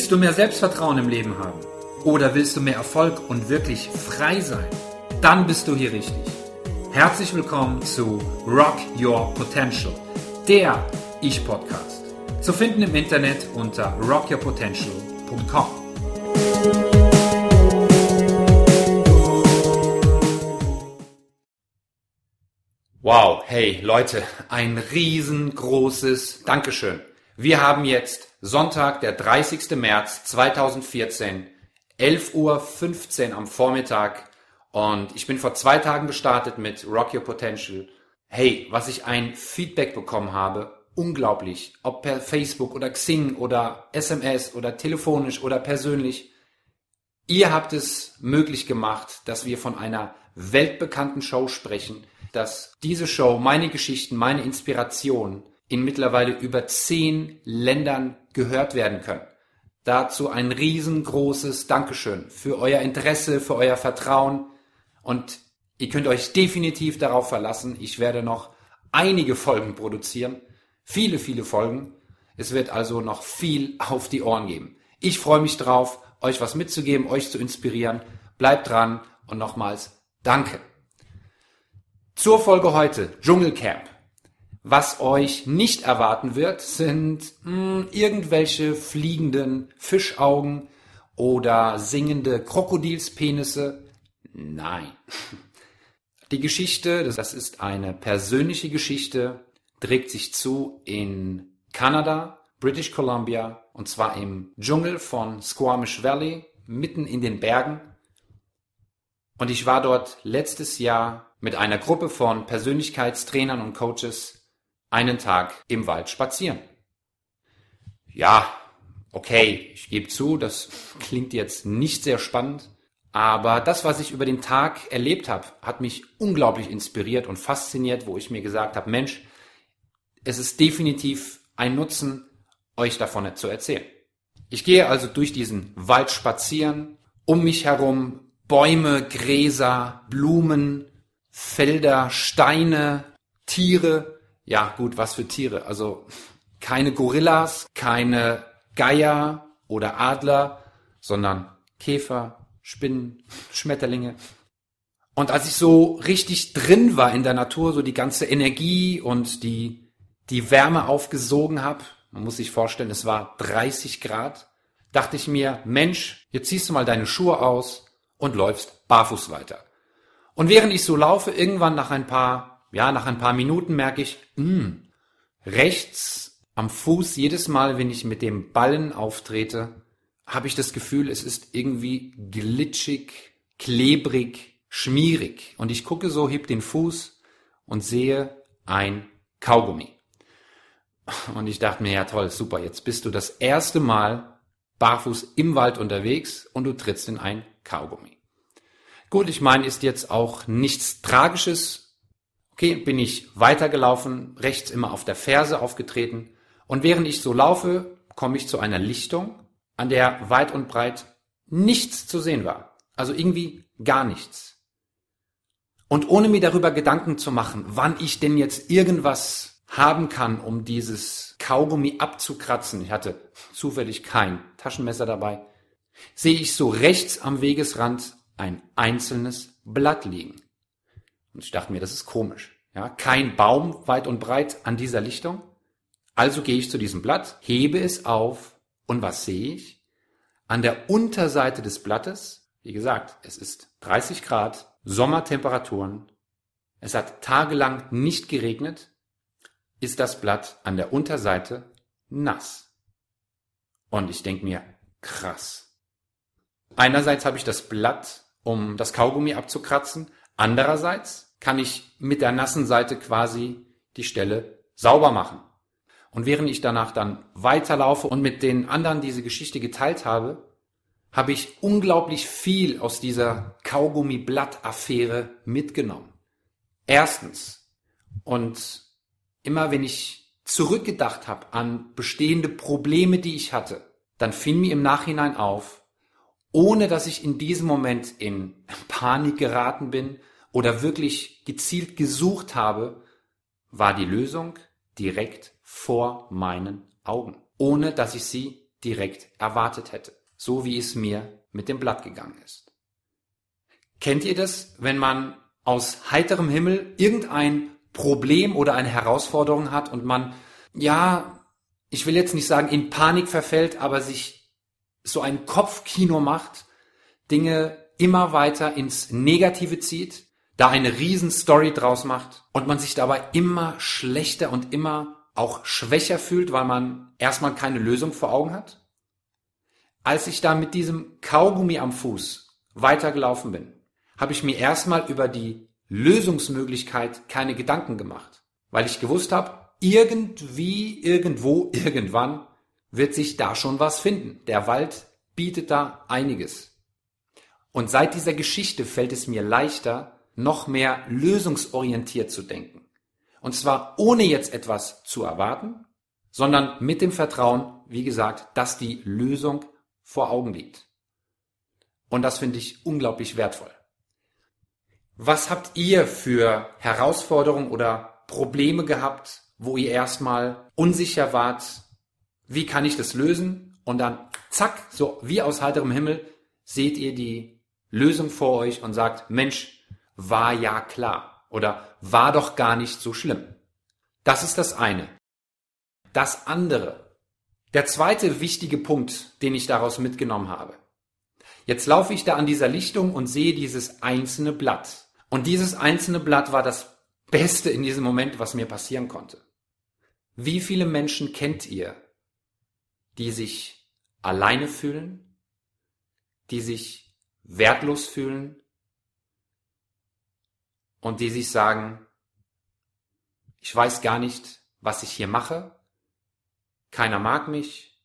Willst du mehr Selbstvertrauen im Leben haben? Oder willst du mehr Erfolg und wirklich frei sein? Dann bist du hier richtig. Herzlich willkommen zu Rock Your Potential, der Ich-Podcast. Zu finden im Internet unter rockyourpotential.com. Wow, hey Leute, ein riesengroßes Dankeschön. Wir haben jetzt Sonntag, der 30. März 2014, 11.15 Uhr am Vormittag und ich bin vor zwei Tagen gestartet mit Rock Your Potential. Hey, was ich ein Feedback bekommen habe, unglaublich. Ob per Facebook oder Xing oder SMS oder telefonisch oder persönlich. Ihr habt es möglich gemacht, dass wir von einer weltbekannten Show sprechen, dass diese Show, meine Geschichten, meine Inspiration in mittlerweile über zehn Ländern gehört werden können. Dazu ein riesengroßes Dankeschön für euer Interesse, für euer Vertrauen und ihr könnt euch definitiv darauf verlassen, ich werde noch einige Folgen produzieren, viele, viele Folgen. Es wird also noch viel auf die Ohren geben. Ich freue mich drauf, euch was mitzugeben, euch zu inspirieren. Bleibt dran und nochmals Danke. Zur Folge heute, Dschungelcamp. Was euch nicht erwarten wird, sind mh, hm, irgendwelche fliegenden Fischaugen oder singende Krokodilspenisse. Nein. Die Geschichte, das ist eine persönliche Geschichte, trägt sich zu in Kanada, British Columbia, und zwar im Dschungel von Squamish Valley, mitten in den Bergen. Und ich war dort letztes Jahr mit einer Gruppe von Persönlichkeitstrainern und Coaches einen Tag im Wald spazieren. Ja, okay, ich gebe zu, das klingt jetzt nicht sehr spannend, aber das, was ich über den Tag erlebt habe, hat mich unglaublich inspiriert und fasziniert, wo ich mir gesagt habe, Mensch, es ist definitiv ein Nutzen, euch davon zu erzählen. Ich gehe also durch diesen Wald spazieren, um mich herum Bäume, Gräser, Blumen, Felder, Steine, Tiere, ja, gut, was für Tiere? Also keine Gorillas, keine Geier oder Adler, sondern Käfer, Spinnen, Schmetterlinge. Und als ich so richtig drin war in der Natur, so die ganze Energie und die, die Wärme aufgesogen habe, man muss sich vorstellen, es war 30 Grad, dachte ich mir, Mensch, jetzt ziehst du mal deine Schuhe aus und läufst barfuß weiter. Und während ich so laufe, irgendwann nach ein paar ja, nach ein paar Minuten merke ich, mh, hm, rechts am Fuß, jedes Mal, wenn ich mit dem Ballen auftrete, habe ich das Gefühl, es ist irgendwie glitschig, klebrig, schmierig. Und ich gucke so, heb den Fuß und sehe ein Kaugummi. Und ich dachte mir, ja toll, super, jetzt bist du das erste Mal barfuß im Wald unterwegs und du trittst in ein Kaugummi. Gut, ich meine, ist jetzt auch nichts Tragisches, Okay, bin ich weitergelaufen, rechts immer auf der Ferse aufgetreten und während ich so laufe, komme ich zu einer Lichtung, an der weit und breit nichts zu sehen war. Also irgendwie gar nichts. Und ohne mir darüber Gedanken zu machen, wann ich denn jetzt irgendwas haben kann, um dieses Kaugummi abzukratzen, ich hatte zufällig kein Taschenmesser dabei, sehe ich so rechts am Wegesrand ein einzelnes Blatt liegen. Und ich dachte mir, das ist komisch. Ja, kein Baum weit und breit an dieser Lichtung. Also gehe ich zu diesem Blatt, hebe es auf und was sehe ich? An der Unterseite des Blattes, wie gesagt, es ist 30 Grad, Sommertemperaturen, es hat tagelang nicht geregnet, ist das Blatt an der Unterseite nass. Und ich denke mir, krass. Einerseits habe ich das Blatt, um das Kaugummi abzukratzen, Andererseits kann ich mit der nassen Seite quasi die Stelle sauber machen. Und während ich danach dann weiterlaufe und mit den anderen diese Geschichte geteilt habe, habe ich unglaublich viel aus dieser Kaugummi-Blatt-Affäre mitgenommen. Erstens, und immer wenn ich zurückgedacht habe an bestehende Probleme, die ich hatte, dann fiel mir im Nachhinein auf, ohne dass ich in diesem Moment in Panik geraten bin oder wirklich gezielt gesucht habe, war die Lösung direkt vor meinen Augen, ohne dass ich sie direkt erwartet hätte. So wie es mir mit dem Blatt gegangen ist. Kennt ihr das, wenn man aus heiterem Himmel irgendein Problem oder eine Herausforderung hat und man, ja, ich will jetzt nicht sagen in Panik verfällt, aber sich so ein Kopfkino macht, Dinge immer weiter ins Negative zieht, da eine Riesenstory draus macht und man sich dabei immer schlechter und immer auch schwächer fühlt, weil man erstmal keine Lösung vor Augen hat? Als ich da mit diesem Kaugummi am Fuß weitergelaufen bin, habe ich mir erstmal über die Lösungsmöglichkeit keine Gedanken gemacht, weil ich gewusst habe, irgendwie, irgendwo, irgendwann wird sich da schon was finden. Der Wald bietet da einiges. Und seit dieser Geschichte fällt es mir leichter, noch mehr lösungsorientiert zu denken. Und zwar ohne jetzt etwas zu erwarten, sondern mit dem Vertrauen, wie gesagt, dass die Lösung vor Augen liegt. Und das finde ich unglaublich wertvoll. Was habt ihr für Herausforderungen oder Probleme gehabt, wo ihr erstmal unsicher wart, wie kann ich das lösen? Und dann, zack, so wie aus heiterem Himmel, seht ihr die Lösung vor euch und sagt, Mensch, war ja klar oder war doch gar nicht so schlimm. Das ist das eine. Das andere. Der zweite wichtige Punkt, den ich daraus mitgenommen habe. Jetzt laufe ich da an dieser Lichtung und sehe dieses einzelne Blatt. Und dieses einzelne Blatt war das Beste in diesem Moment, was mir passieren konnte. Wie viele Menschen kennt ihr, die sich alleine fühlen, die sich wertlos fühlen, und die sich sagen, ich weiß gar nicht, was ich hier mache, keiner mag mich,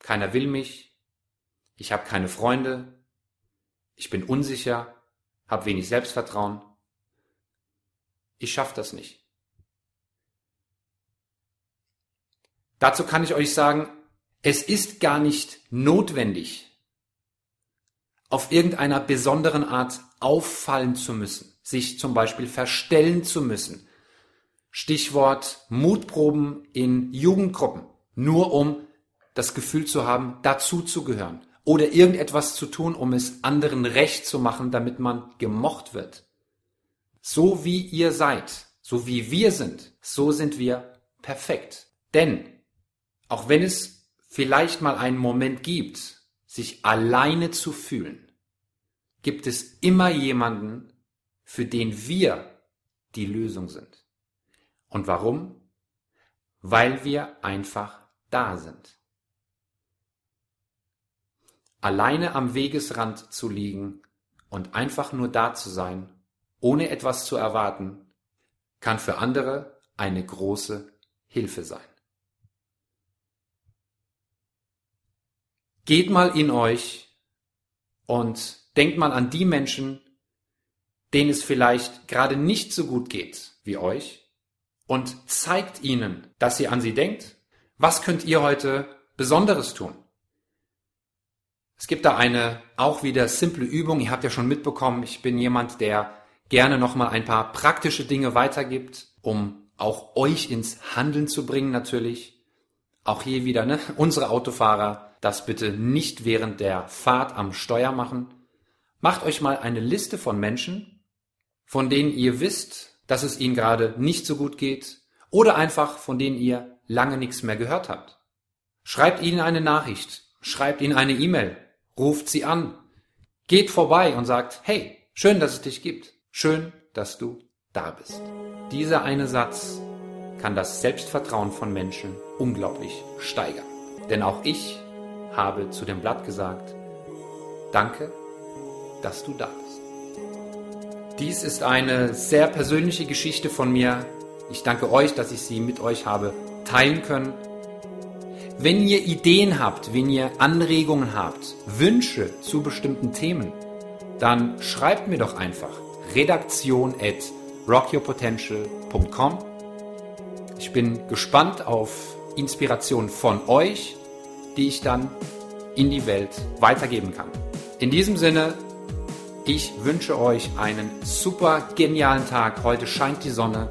keiner will mich, ich habe keine Freunde, ich bin unsicher, habe wenig Selbstvertrauen, ich schaffe das nicht. Dazu kann ich euch sagen, es ist gar nicht notwendig, auf irgendeiner besonderen Art auffallen zu müssen sich zum Beispiel verstellen zu müssen. Stichwort Mutproben in Jugendgruppen, nur um das Gefühl zu haben, dazu zu gehören oder irgendetwas zu tun, um es anderen recht zu machen, damit man gemocht wird. So wie ihr seid, so wie wir sind, so sind wir perfekt. Denn auch wenn es vielleicht mal einen Moment gibt, sich alleine zu fühlen, gibt es immer jemanden, für den wir die Lösung sind. Und warum? Weil wir einfach da sind. Alleine am Wegesrand zu liegen und einfach nur da zu sein, ohne etwas zu erwarten, kann für andere eine große Hilfe sein. Geht mal in euch und denkt mal an die Menschen, denen es vielleicht gerade nicht so gut geht wie euch und zeigt ihnen, dass ihr an sie denkt. Was könnt ihr heute Besonderes tun? Es gibt da eine auch wieder simple Übung. Ihr habt ja schon mitbekommen, ich bin jemand, der gerne nochmal ein paar praktische Dinge weitergibt, um auch euch ins Handeln zu bringen natürlich. Auch hier wieder, ne? Unsere Autofahrer, das bitte nicht während der Fahrt am Steuer machen. Macht euch mal eine Liste von Menschen, von denen ihr wisst, dass es ihnen gerade nicht so gut geht oder einfach von denen ihr lange nichts mehr gehört habt. Schreibt ihnen eine Nachricht, schreibt ihnen eine E-Mail, ruft sie an, geht vorbei und sagt, hey, schön, dass es dich gibt, schön, dass du da bist. Dieser eine Satz kann das Selbstvertrauen von Menschen unglaublich steigern. Denn auch ich habe zu dem Blatt gesagt, danke, dass du da bist. Dies ist eine sehr persönliche Geschichte von mir. Ich danke euch, dass ich sie mit euch habe teilen können. Wenn ihr Ideen habt, wenn ihr Anregungen habt, Wünsche zu bestimmten Themen, dann schreibt mir doch einfach redaktion at rockyourpotential.com. Ich bin gespannt auf Inspiration von euch, die ich dann in die Welt weitergeben kann. In diesem Sinne ich wünsche euch einen super genialen Tag. Heute scheint die Sonne.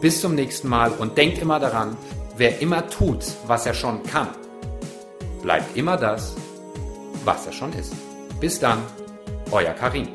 Bis zum nächsten Mal und denkt immer daran, wer immer tut, was er schon kann, bleibt immer das, was er schon ist. Bis dann, euer Karim.